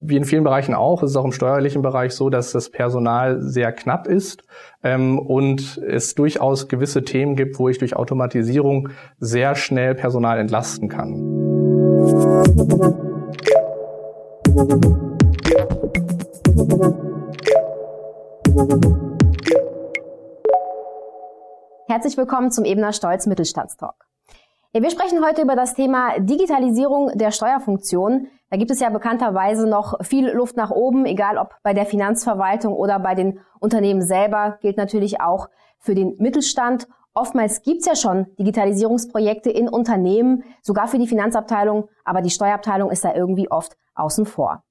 wie in vielen Bereichen auch, ist es auch im steuerlichen Bereich so, dass das Personal sehr knapp ist ähm, und es durchaus gewisse Themen gibt, wo ich durch Automatisierung sehr schnell Personal entlasten kann. Herzlich willkommen zum Ebener Stolz Mittelstandstalk. Wir sprechen heute über das Thema Digitalisierung der Steuerfunktion. Da gibt es ja bekannterweise noch viel Luft nach oben, egal ob bei der Finanzverwaltung oder bei den Unternehmen selber, gilt natürlich auch für den Mittelstand. Oftmals gibt es ja schon Digitalisierungsprojekte in Unternehmen, sogar für die Finanzabteilung, aber die Steuerabteilung ist da irgendwie oft außen vor.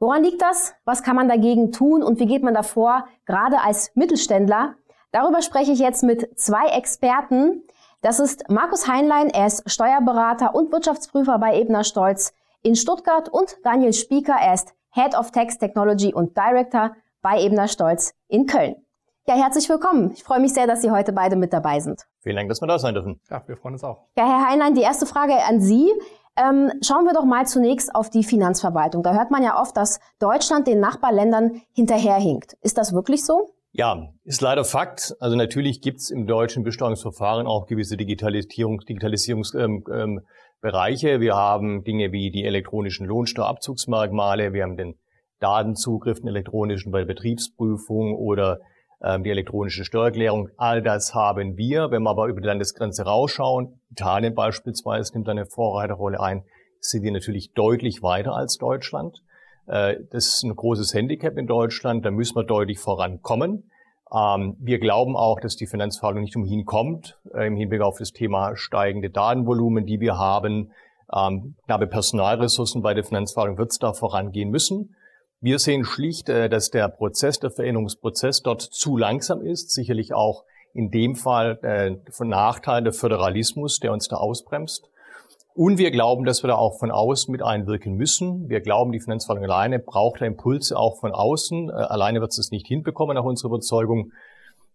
Woran liegt das? Was kann man dagegen tun und wie geht man davor, gerade als Mittelständler? Darüber spreche ich jetzt mit zwei Experten, das ist Markus Heinlein, er ist Steuerberater und Wirtschaftsprüfer bei Ebner Stolz in Stuttgart und Daniel Spieker, er ist Head of Tax Technology und Director bei Ebner Stolz in Köln. Ja, herzlich willkommen. Ich freue mich sehr, dass Sie heute beide mit dabei sind. Vielen Dank, dass wir da sein dürfen. Ja, wir freuen uns auch. Ja, Herr Heinlein, die erste Frage an Sie. Ähm, schauen wir doch mal zunächst auf die Finanzverwaltung. Da hört man ja oft, dass Deutschland den Nachbarländern hinterherhinkt. Ist das wirklich so? Ja, ist leider Fakt. Also natürlich gibt es im deutschen Besteuerungsverfahren auch gewisse Digitalisierung, Digitalisierungsbereiche. Ähm, ähm, wir haben Dinge wie die elektronischen Lohnsteuerabzugsmerkmale, wir haben den Datenzugriff, den elektronischen bei der Betriebsprüfung oder ähm, die elektronische Steuererklärung. All das haben wir. Wenn wir aber über die Landesgrenze rausschauen, Italien beispielsweise nimmt eine Vorreiterrolle ein, sind wir natürlich deutlich weiter als Deutschland. Äh, das ist ein großes Handicap in Deutschland. Da müssen wir deutlich vorankommen. Ähm, wir glauben auch, dass die Finanzverwaltung nicht umhin kommt, äh, im Hinblick auf das Thema steigende Datenvolumen, die wir haben. Ähm, knappe Personalressourcen bei der Finanzverwaltung wird es da vorangehen müssen. Wir sehen schlicht, äh, dass der Prozess, der Veränderungsprozess dort zu langsam ist. Sicherlich auch in dem Fall von Nachteil der Föderalismus, der uns da ausbremst. Und wir glauben, dass wir da auch von außen mit einwirken müssen. Wir glauben, die Finanzverwaltung alleine braucht da Impulse auch von außen. Äh, alleine wird es nicht hinbekommen, nach unserer Überzeugung.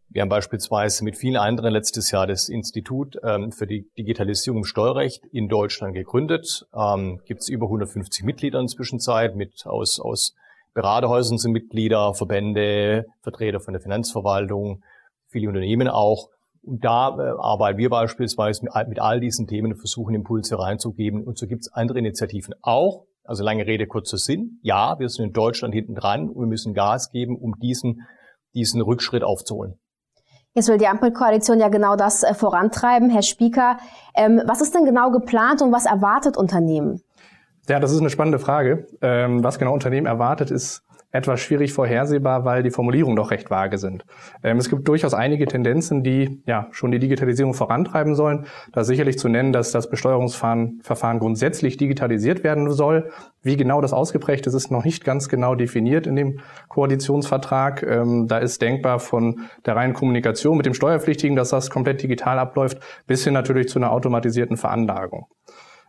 Wir haben beispielsweise mit vielen anderen letztes Jahr das Institut ähm, für die Digitalisierung im Steuerrecht in Deutschland gegründet. Ähm, Gibt es über 150 Mitglieder inzwischen Zeit mit aus, aus Beraterhäusern sind Mitglieder, Verbände, Vertreter von der Finanzverwaltung, viele Unternehmen auch. Und da äh, arbeiten wir beispielsweise mit, mit all diesen Themen und versuchen Impulse reinzugeben. Und so gibt es andere Initiativen auch. Also lange Rede, kurzer Sinn. Ja, wir sind in Deutschland hinten dran und wir müssen Gas geben, um diesen, diesen Rückschritt aufzuholen. Jetzt will die Ampelkoalition ja genau das äh, vorantreiben. Herr Spieker, ähm, was ist denn genau geplant und was erwartet Unternehmen? Ja, das ist eine spannende Frage. Ähm, was genau Unternehmen erwartet, ist etwas schwierig vorhersehbar, weil die Formulierungen doch recht vage sind. Ähm, es gibt durchaus einige Tendenzen, die ja schon die Digitalisierung vorantreiben sollen. Da ist sicherlich zu nennen, dass das Besteuerungsverfahren grundsätzlich digitalisiert werden soll. Wie genau das ausgeprägt ist, ist noch nicht ganz genau definiert in dem Koalitionsvertrag. Ähm, da ist denkbar von der reinen Kommunikation mit dem Steuerpflichtigen, dass das komplett digital abläuft, bis hin natürlich zu einer automatisierten Veranlagung.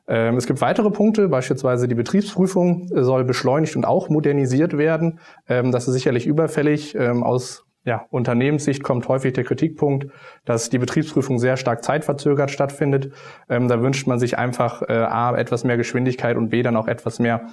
Ähm, es gibt weitere Punkte, beispielsweise die Betriebsprüfung soll beschleunigt und auch modernisiert werden. Ähm, das ist sicherlich überfällig. Ähm, aus ja, Unternehmenssicht kommt häufig der Kritikpunkt, dass die Betriebsprüfung sehr stark zeitverzögert stattfindet. da wünscht man sich einfach äh, A, etwas mehr Geschwindigkeit und B, dann auch etwas mehr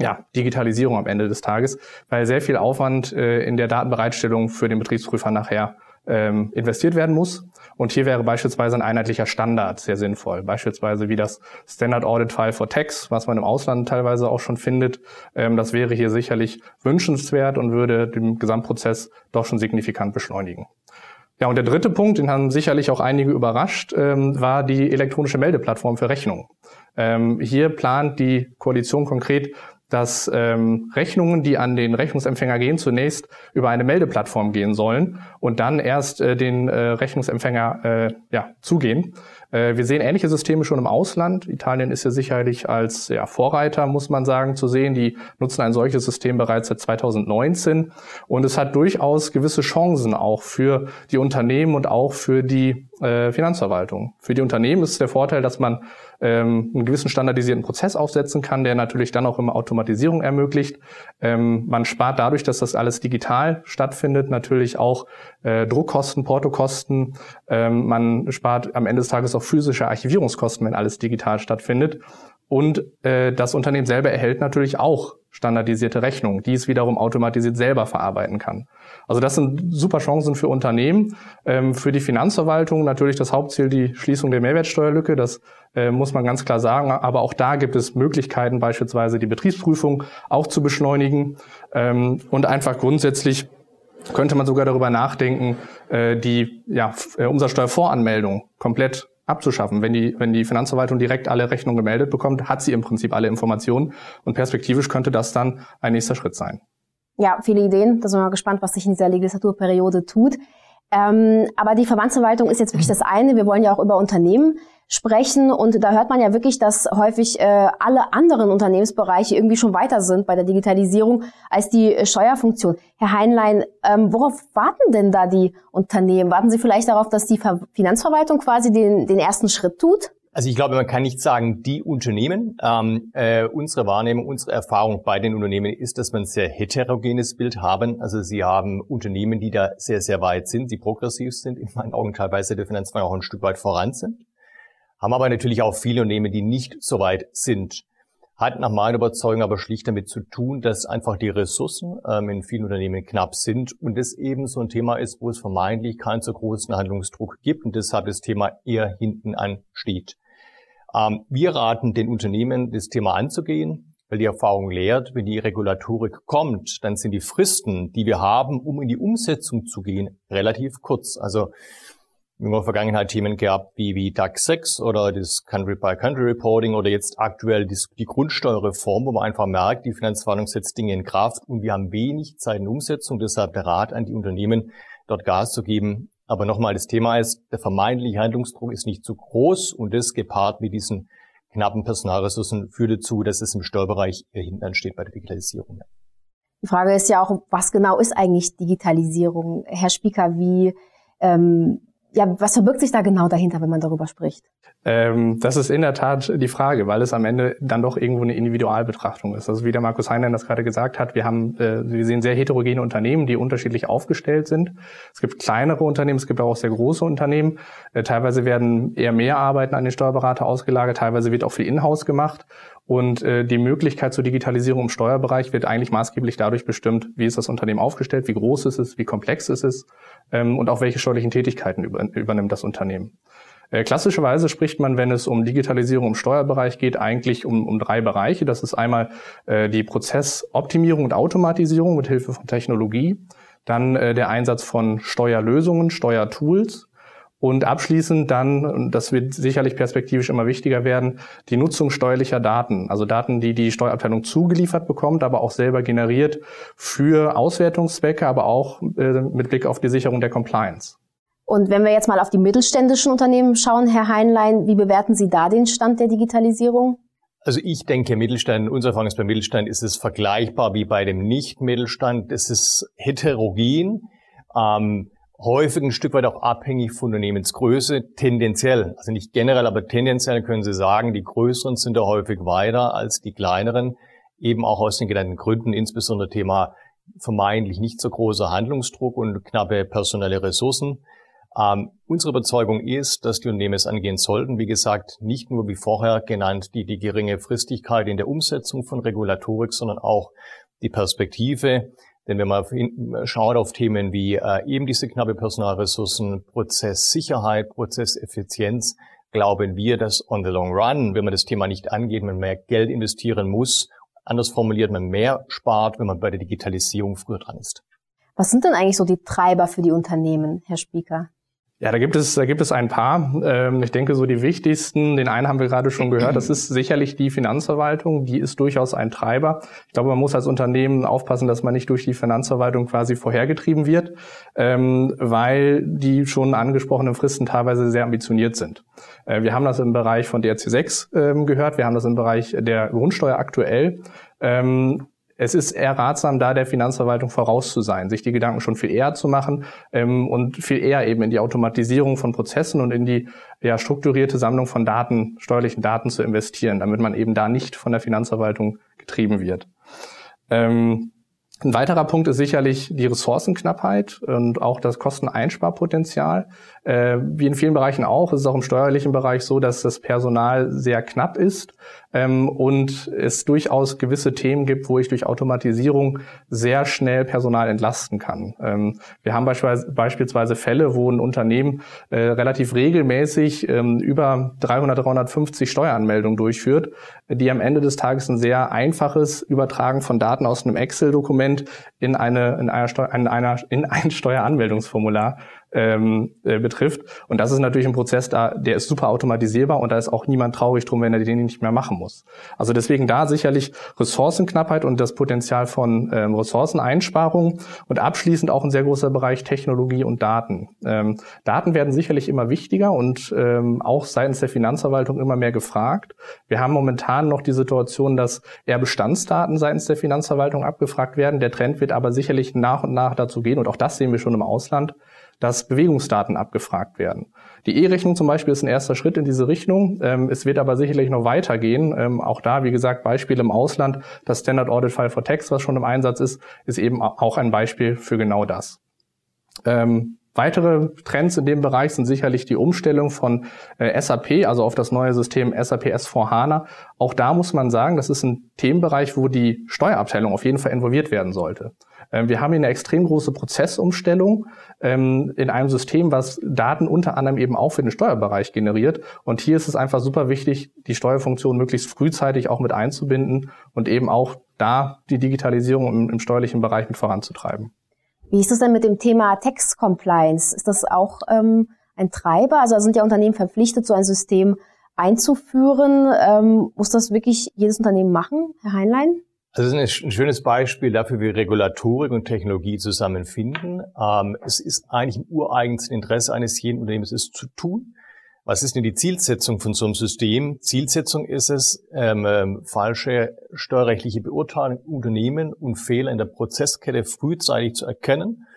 ja, Digitalisierung am Ende des Tages, weil sehr viel Aufwand äh, in der Datenbereitstellung für den Betriebsprüfer nachher ähm, investiert werden muss. Und hier wäre beispielsweise ein einheitlicher Standard sehr sinnvoll. Beispielsweise wie das Standard Audit File for Tax, was man im Ausland teilweise auch schon findet. Ähm, das wäre hier sicherlich wünschenswert und würde den Gesamtprozess doch schon signifikant beschleunigen. Ja, und der dritte Punkt, den haben sicherlich auch einige überrascht, ähm, war die elektronische Meldeplattform für Rechnungen. Ähm, hier plant die Koalition konkret dass ähm, Rechnungen, die an den Rechnungsempfänger gehen, zunächst über eine Meldeplattform gehen sollen und dann erst äh, den äh, Rechnungsempfänger äh, ja, zugehen. Äh, wir sehen ähnliche Systeme schon im Ausland. Italien ist ja sicherlich als ja, Vorreiter, muss man sagen, zu sehen. Die nutzen ein solches System bereits seit 2019 und es hat durchaus gewisse Chancen auch für die Unternehmen und auch für die äh, Finanzverwaltung. Für die Unternehmen ist der Vorteil, dass man ähm, einen gewissen standardisierten Prozess aufsetzen kann, der natürlich dann auch immer Automatisierung ermöglicht. Ähm, man spart dadurch, dass das alles digital stattfindet, natürlich auch äh, Druckkosten, Portokosten. Ähm, man spart am Ende des Tages auch physische Archivierungskosten, wenn alles digital stattfindet. Und äh, das Unternehmen selber erhält natürlich auch standardisierte Rechnungen, die es wiederum automatisiert selber verarbeiten kann. Also das sind super Chancen für Unternehmen. Ähm, für die Finanzverwaltung natürlich das Hauptziel die Schließung der Mehrwertsteuerlücke. Das äh, muss man ganz klar sagen. Aber auch da gibt es Möglichkeiten, beispielsweise die Betriebsprüfung auch zu beschleunigen ähm, und einfach grundsätzlich könnte man sogar darüber nachdenken, äh, die ja, äh, Umsatzsteuervoranmeldung komplett abzuschaffen. Wenn die, wenn die Finanzverwaltung direkt alle Rechnungen gemeldet bekommt, hat sie im Prinzip alle Informationen und perspektivisch könnte das dann ein nächster Schritt sein. Ja, viele Ideen. Da sind wir mal gespannt, was sich in dieser Legislaturperiode tut. Ähm, aber die Verbandsverwaltung ist jetzt wirklich das eine. Wir wollen ja auch über Unternehmen sprechen. Und da hört man ja wirklich, dass häufig äh, alle anderen Unternehmensbereiche irgendwie schon weiter sind bei der Digitalisierung als die äh, Steuerfunktion. Herr Heinlein, ähm, worauf warten denn da die Unternehmen? Warten Sie vielleicht darauf, dass die Ver Finanzverwaltung quasi den, den ersten Schritt tut? Also ich glaube, man kann nicht sagen, die Unternehmen. Ähm, äh, unsere Wahrnehmung, unsere Erfahrung bei den Unternehmen ist, dass wir ein sehr heterogenes Bild haben. Also sie haben Unternehmen, die da sehr, sehr weit sind, die progressiv sind, in meinen Augen teilweise der Finanzverwaltung auch ein Stück weit voran sind haben aber natürlich auch viele Unternehmen, die nicht so weit sind. Hat nach meiner Überzeugung aber schlicht damit zu tun, dass einfach die Ressourcen ähm, in vielen Unternehmen knapp sind und es eben so ein Thema ist, wo es vermeintlich keinen so großen Handlungsdruck gibt und deshalb das Thema eher hinten ansteht. Ähm, wir raten den Unternehmen, das Thema anzugehen, weil die Erfahrung lehrt, wenn die Regulatorik kommt, dann sind die Fristen, die wir haben, um in die Umsetzung zu gehen, relativ kurz. Also in der Vergangenheit Themen gehabt wie, wie DAX 6 oder das Country-by-Country-Reporting oder jetzt aktuell die, die Grundsteuerreform, wo man einfach merkt, die Finanzverwaltung setzt Dinge in Kraft und wir haben wenig Zeit in Umsetzung. Deshalb der Rat an die Unternehmen, dort Gas zu geben. Aber nochmal, das Thema ist, der vermeintliche Handlungsdruck ist nicht zu groß und das gepaart mit diesen knappen Personalressourcen führt dazu, dass es im Steuerbereich hinten ansteht bei der Digitalisierung. Die Frage ist ja auch, was genau ist eigentlich Digitalisierung? Herr Spieker, wie ähm, ja, was verbirgt sich da genau dahinter, wenn man darüber spricht? Ähm, das ist in der Tat die Frage, weil es am Ende dann doch irgendwo eine Individualbetrachtung ist. Also wie der Markus Heinlein das gerade gesagt hat, wir haben, äh, wir sehen sehr heterogene Unternehmen, die unterschiedlich aufgestellt sind. Es gibt kleinere Unternehmen, es gibt auch sehr große Unternehmen. Äh, teilweise werden eher mehr Arbeiten an den Steuerberater ausgelagert, teilweise wird auch viel Inhouse gemacht. Und äh, die Möglichkeit zur Digitalisierung im Steuerbereich wird eigentlich maßgeblich dadurch bestimmt, wie ist das Unternehmen aufgestellt, wie groß ist es, wie komplex ist es ähm, und auch welche steuerlichen Tätigkeiten über, übernimmt das Unternehmen. Äh, klassischerweise spricht man, wenn es um Digitalisierung im Steuerbereich geht, eigentlich um, um drei Bereiche. Das ist einmal äh, die Prozessoptimierung und Automatisierung mit Hilfe von Technologie, dann äh, der Einsatz von Steuerlösungen, Steuertools und abschließend dann, das wird sicherlich perspektivisch immer wichtiger werden, die Nutzung steuerlicher Daten. Also Daten, die die Steuerabteilung zugeliefert bekommt, aber auch selber generiert für Auswertungszwecke, aber auch äh, mit Blick auf die Sicherung der Compliance. Und wenn wir jetzt mal auf die mittelständischen Unternehmen schauen, Herr Heinlein, wie bewerten Sie da den Stand der Digitalisierung? Also ich denke, Mittelstand, unsere Erfahrung ist beim Mittelstand, ist es vergleichbar wie bei dem Nicht-Mittelstand. Es ist heterogen. Ähm, häufig ein Stück weit auch abhängig von Unternehmensgröße, tendenziell, also nicht generell, aber tendenziell können Sie sagen, die größeren sind da häufig weiter als die kleineren, eben auch aus den genannten Gründen, insbesondere Thema vermeintlich nicht so großer Handlungsdruck und knappe personelle Ressourcen. Ähm, unsere Überzeugung ist, dass die Unternehmen es angehen sollten. Wie gesagt, nicht nur wie vorher genannt die, die geringe Fristigkeit in der Umsetzung von Regulatorik, sondern auch die Perspektive, denn wenn man schaut auf Themen wie äh, eben diese knappe Personalressourcen, Prozesssicherheit, Prozesseffizienz, glauben wir, dass on the long run, wenn man das Thema nicht angeht, man mehr Geld investieren muss. Anders formuliert, man mehr spart, wenn man bei der Digitalisierung früher dran ist. Was sind denn eigentlich so die Treiber für die Unternehmen, Herr Spieker? Ja, da gibt es, da gibt es ein paar. Ähm, ich denke, so die wichtigsten, den einen haben wir gerade schon gehört, das ist sicherlich die Finanzverwaltung, die ist durchaus ein Treiber. Ich glaube, man muss als Unternehmen aufpassen, dass man nicht durch die Finanzverwaltung quasi vorhergetrieben wird, ähm, weil die schon angesprochenen Fristen teilweise sehr ambitioniert sind. Äh, wir haben das im Bereich von DRC 6 ähm, gehört, wir haben das im Bereich der Grundsteuer aktuell es ist eher ratsam, da der Finanzverwaltung voraus zu sein, sich die Gedanken schon viel eher zu machen ähm, und viel eher eben in die Automatisierung von Prozessen und in die ja, strukturierte Sammlung von Daten, steuerlichen Daten zu investieren, damit man eben da nicht von der Finanzverwaltung getrieben wird. Ähm, ein weiterer Punkt ist sicherlich die Ressourcenknappheit und auch das Kosteneinsparpotenzial. Äh, wie in vielen Bereichen auch, ist es auch im steuerlichen Bereich so, dass das Personal sehr knapp ist ähm, und es durchaus gewisse Themen gibt, wo ich durch Automatisierung sehr schnell Personal entlasten kann. Ähm, wir haben beispielsweise, Fälle, wo ein Unternehmen äh, relativ regelmäßig ähm, über 300, 350 Steueranmeldungen durchführt, die am Ende des Tages ein sehr einfaches Übertragen von Daten aus einem Excel-Dokument in eine in einer, in einer in ein Steueranmeldungsformular ähm, äh, betrifft. Und das ist natürlich ein Prozess, da der ist super automatisierbar und da ist auch niemand traurig drum, wenn er den nicht mehr machen muss. Also deswegen da sicherlich Ressourcenknappheit und das Potenzial von ähm, Ressourceneinsparungen und abschließend auch ein sehr großer Bereich Technologie und Daten. Ähm, Daten werden sicherlich immer wichtiger und ähm, auch seitens der Finanzverwaltung immer mehr gefragt. Wir haben momentan noch die Situation, dass eher Bestandsdaten seitens der Finanzverwaltung abgefragt werden. Der Trend wird aber sicherlich nach und nach dazu gehen und auch das sehen wir schon im Ausland, dass Bewegungsdaten abgefragt werden. Die E-Rechnung zum Beispiel ist ein erster Schritt in diese Richtung. Ähm, es wird aber sicherlich noch weitergehen. Ähm, auch da, wie gesagt, Beispiel im Ausland. Das Standard Audit File for Text, was schon im Einsatz ist, ist eben auch ein Beispiel für genau das. Ähm, weitere Trends in dem Bereich sind sicherlich die Umstellung von äh, SAP, also auf das neue System SAP S4 HANA. Auch da muss man sagen, das ist ein Themenbereich, wo die Steuerabteilung auf jeden Fall involviert werden sollte. Ähm, wir haben hier eine extrem große Prozessumstellung ähm, in einem System, was Daten unter anderem eben auch für den Steuerbereich generiert. Und hier ist es einfach super wichtig, die Steuerfunktion möglichst frühzeitig auch mit einzubinden und eben auch da die Digitalisierung im, im steuerlichen Bereich mit voranzutreiben. Wie ist es denn mit dem Thema Tax Compliance? Ist das auch ähm, ein Treiber? Also sind ja Unternehmen verpflichtet, so ein System einzuführen. Ähm, muss das wirklich jedes Unternehmen machen, Herr Heinlein? Also das ist ein schönes Beispiel dafür, wie Regulatorik und Technologie zusammenfinden. Ähm, es ist eigentlich im ureigensten Interesse eines jeden Unternehmens, es zu tun. Was ist denn die Zielsetzung von so einem System? Zielsetzung ist es, ähm, ähm, falsche steuerrechtliche Beurteilungen Unternehmen und Fehler in der Prozesskette frühzeitig zu erkennen,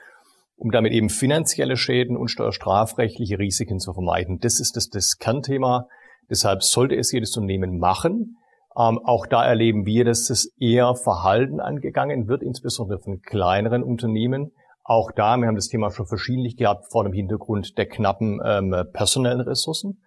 um damit eben finanzielle Schäden und steuerstrafrechtliche Risiken zu vermeiden. Das ist das, das Kernthema. Deshalb sollte es jedes Unternehmen machen. Ähm, auch da erleben wir, dass es eher Verhalten angegangen wird, insbesondere von kleineren Unternehmen. Auch da, wir haben das Thema schon verschiedentlich gehabt, vor dem Hintergrund der knappen ähm, personellen Ressourcen.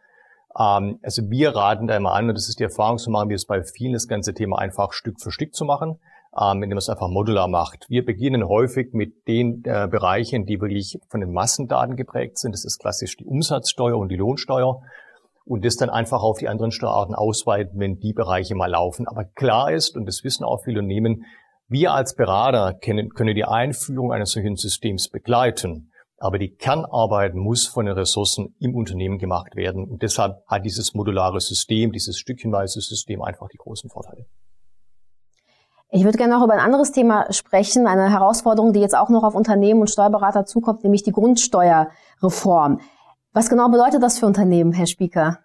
Ähm, also wir raten da immer an, und das ist die Erfahrung, so machen wir es bei vielen, das ganze Thema einfach Stück für Stück zu machen, ähm, indem man es einfach modular macht. Wir beginnen häufig mit den äh, Bereichen, die wirklich von den Massendaten geprägt sind. Das ist klassisch die Umsatzsteuer und die Lohnsteuer und das dann einfach auf die anderen Steuerarten ausweiten, wenn die Bereiche mal laufen. Aber klar ist, und das wissen auch viele Unternehmen, wir als Berater können, können die Einführung eines solchen Systems begleiten. Aber die Kernarbeit muss von den Ressourcen im Unternehmen gemacht werden. Und deshalb hat dieses modulare System, dieses stückchenweise System einfach die großen Vorteile. Ich würde gerne noch über ein anderes Thema sprechen, eine Herausforderung, die jetzt auch noch auf Unternehmen und Steuerberater zukommt, nämlich die Grundsteuerreform. Was genau bedeutet das für Unternehmen, Herr Spieker?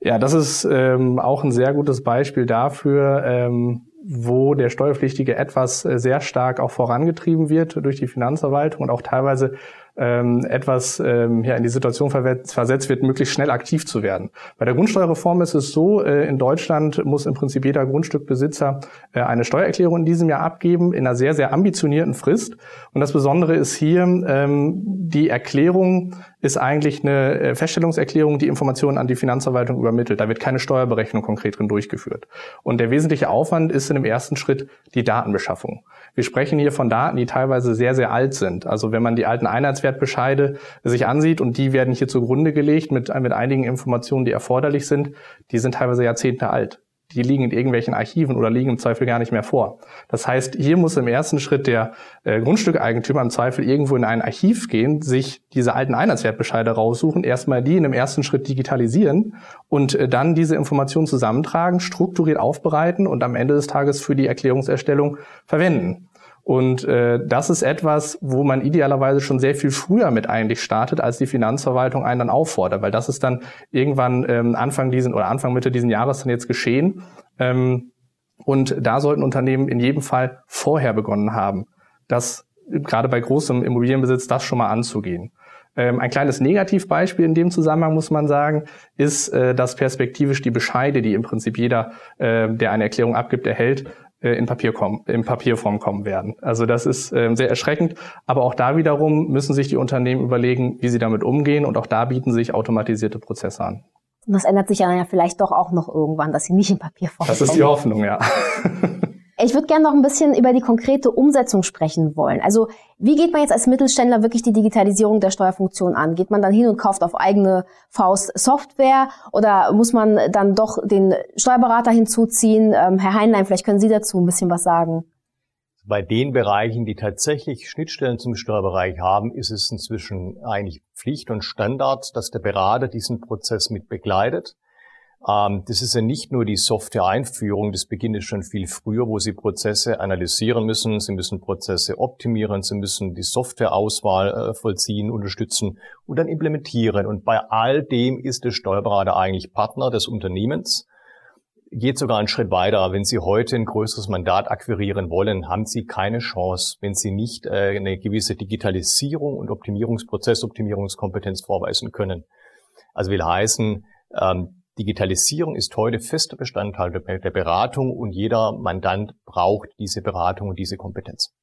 Ja, das ist ähm, auch ein sehr gutes Beispiel dafür, ähm, wo der Steuerpflichtige etwas äh, sehr stark auch vorangetrieben wird durch die Finanzverwaltung und auch teilweise ähm, etwas ähm, ja, in die Situation versetzt wird, möglichst schnell aktiv zu werden. Bei der Grundsteuerreform ist es so, äh, in Deutschland muss im Prinzip jeder Grundstückbesitzer äh, eine Steuererklärung in diesem Jahr abgeben, in einer sehr, sehr ambitionierten Frist. Und das Besondere ist hier, ähm, die Erklärung ist eigentlich eine äh, Feststellungserklärung, die Informationen an die Finanzverwaltung übermittelt. Da wird keine Steuerberechnung konkret drin durchgeführt. Und der wesentliche Aufwand ist in dem ersten Schritt die Datenbeschaffung. Wir sprechen hier von Daten, die teilweise sehr, sehr alt sind. Also wenn man die alten Einheitswertbescheide sich ansieht und die werden hier zugrunde gelegt mit, mit einigen Informationen, die erforderlich sind, die sind teilweise Jahrzehnte alt die liegen in irgendwelchen Archiven oder liegen im Zweifel gar nicht mehr vor. Das heißt, hier muss im ersten Schritt der äh, Grundstückeigentümer im Zweifel irgendwo in ein Archiv gehen, sich diese alten Einheitswertbescheide raussuchen, erstmal die in dem ersten Schritt digitalisieren und äh, dann diese Informationen zusammentragen, strukturiert aufbereiten und am Ende des Tages für die Erklärungserstellung verwenden. Und äh, das ist etwas, wo man idealerweise schon sehr viel früher mit eigentlich startet, als die Finanzverwaltung einen dann auffordert, weil das ist dann irgendwann ähm, Anfang diesen oder Anfang Mitte diesen Jahres dann jetzt geschehen. Ähm, und da sollten Unternehmen in jedem Fall vorher begonnen haben, das gerade bei großem Immobilienbesitz das schon mal anzugehen. Ähm, ein kleines Negativbeispiel in dem Zusammenhang muss man sagen, ist, äh, dass perspektivisch die Bescheide, die im Prinzip jeder, äh, der eine Erklärung abgibt, erhält, äh, in, Papier kommen, in Papierform kommen werden. Also das ist äh, sehr erschreckend. Aber auch da wiederum müssen sich die Unternehmen überlegen, wie sie damit umgehen. Und auch da bieten sich automatisierte Prozesse an. Und das ändert sich ja vielleicht doch auch noch irgendwann, dass sie nicht in Papierform Das ist die Hoffnung, ja. Ich würde gerne noch ein bisschen über die konkrete Umsetzung sprechen wollen. Also wie geht man jetzt als Mittelständler wirklich die Digitalisierung der Steuerfunktion an? Geht man dann hin und kauft auf eigene Faust Software oder muss man dann doch den Steuerberater hinzuziehen? Ähm, Herr Heinlein, vielleicht können Sie dazu ein bisschen was sagen. Bei den Bereichen, die tatsächlich Schnittstellen zum Steuerbereich haben, ist es inzwischen eigentlich Pflicht und Standard, dass der Berater diesen Prozess mit begleitet. Ähm, das ist ja nicht nur die Software-Einführung, das beginnt schon viel früher, wo Sie Prozesse analysieren müssen, Sie müssen Prozesse optimieren, Sie müssen die Softwareauswahl äh, vollziehen, unterstützen und dann implementieren. Und bei all dem ist der Steuerberater eigentlich Partner des Unternehmens. Geht sogar einen Schritt weiter. Wenn Sie heute ein größeres Mandat akquirieren wollen, haben Sie keine Chance, wenn Sie nicht äh, eine gewisse Digitalisierung und Optimierungsprozess, Optimierungskompetenz vorweisen können. Also will heißen, ähm, Digitalisierung ist heute fester Bestandteil der Beratung und jeder Mandant braucht diese Beratung und diese Kompetenz.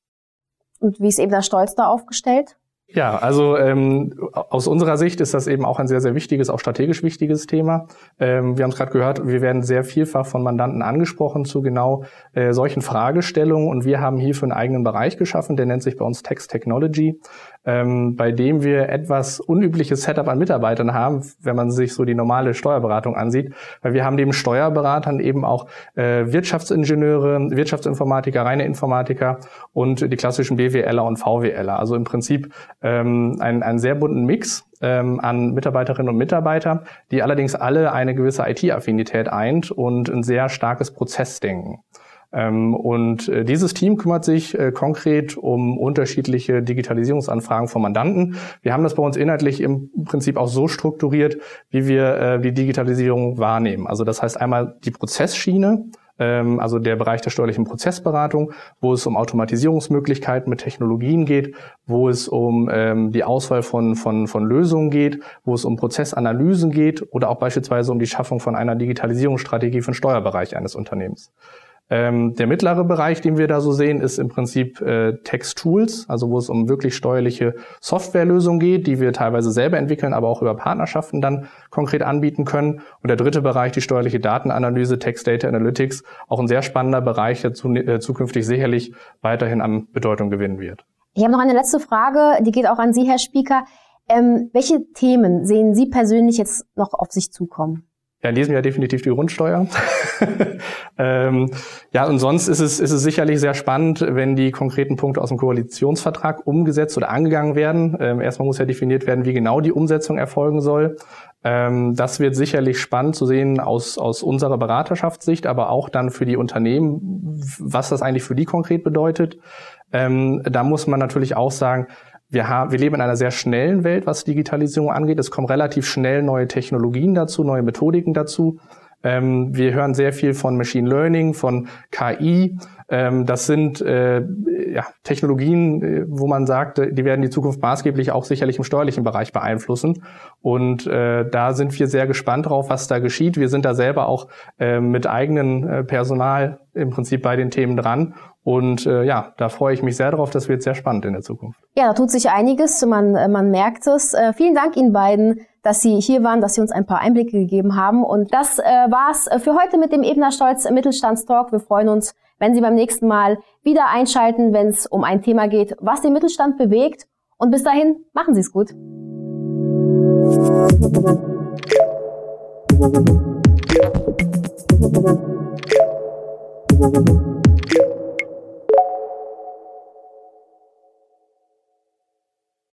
Und wie ist eben der Stolz da aufgestellt? Ja, also ähm, aus unserer Sicht ist das eben auch ein sehr, sehr wichtiges, auch strategisch wichtiges Thema. Ähm, wir haben es gerade gehört, wir werden sehr vielfach von Mandanten angesprochen zu genau äh, solchen Fragestellungen und wir haben hierfür einen eigenen Bereich geschaffen, der nennt sich bei uns Text Technology ähm, bei dem wir etwas unübliches Setup an Mitarbeitern haben, wenn man sich so die normale Steuerberatung ansieht. Weil wir haben neben Steuerberatern eben auch äh, Wirtschaftsingenieure, Wirtschaftsinformatiker, reine Informatiker und die klassischen BWLer und VWLer. Also im Prinzip ähm, ein, einen sehr bunten Mix ähm, an Mitarbeiterinnen und Mitarbeiter, die allerdings alle eine gewisse IT-Affinität eint und ein sehr starkes Prozessdenken. Ähm, und äh, dieses Team kümmert sich äh, konkret um unterschiedliche Digitalisierungsanfragen von Mandanten. Wir haben das bei uns inhaltlich im Prinzip auch so strukturiert, wie wir äh, die Digitalisierung wahrnehmen. Also das heißt einmal die Prozessschiene, ähm, also der Bereich der steuerlichen Prozessberatung, wo es um Automatisierungsmöglichkeiten mit Technologien geht, wo es um ähm, die Auswahl von, von, von Lösungen geht, wo es um Prozessanalysen geht oder auch beispielsweise um die Schaffung von einer Digitalisierungsstrategie für den Steuerbereich eines Unternehmens. Ähm, der mittlere Bereich, den wir da so sehen, ist im Prinzip äh, Text-Tools, also wo es um wirklich steuerliche Softwarelösungen geht, die wir teilweise selber entwickeln, aber auch über Partnerschaften dann konkret anbieten können. Und der dritte Bereich, die steuerliche Datenanalyse, Text Data Analytics, auch ein sehr spannender Bereich, der zu, äh, zukünftig sicherlich weiterhin an Bedeutung gewinnen wird. Ich habe noch eine letzte Frage, die geht auch an Sie, Herr Spieker. Ähm, welche Themen sehen Sie persönlich jetzt noch auf sich zukommen? Ja, in diesem Jahr definitiv die Grundsteuer. ähm, ja, und sonst ist es, ist es sicherlich sehr spannend, wenn die konkreten Punkte aus dem Koalitionsvertrag umgesetzt oder angegangen werden. Ähm, erstmal muss ja definiert werden, wie genau die Umsetzung erfolgen soll. Ähm, das wird sicherlich spannend zu sehen aus, aus unserer Beraterschaftssicht, aber auch dann für die Unternehmen, was das eigentlich für die konkret bedeutet. Ähm, da muss man natürlich auch sagen, wir, haben, wir leben in einer sehr schnellen Welt, was Digitalisierung angeht. Es kommen relativ schnell neue Technologien dazu, neue Methodiken dazu. Ähm, wir hören sehr viel von Machine Learning, von KI. Ähm, das sind äh, ja, Technologien, äh, wo man sagt, die werden die Zukunft maßgeblich auch sicherlich im steuerlichen Bereich beeinflussen. Und äh, da sind wir sehr gespannt drauf, was da geschieht. Wir sind da selber auch äh, mit eigenem äh, Personal im Prinzip bei den Themen dran und äh, ja, da freue ich mich sehr drauf. Das wird sehr spannend in der Zukunft. Ja, da tut sich einiges. Man, äh, man merkt es. Äh, vielen Dank Ihnen beiden, dass Sie hier waren, dass Sie uns ein paar Einblicke gegeben haben. Und das äh, war's für heute mit dem Ebner Stolz Mittelstandstalk. Wir freuen uns, wenn Sie beim nächsten Mal wieder einschalten, wenn es um ein Thema geht, was den Mittelstand bewegt. Und bis dahin, machen Sie es gut.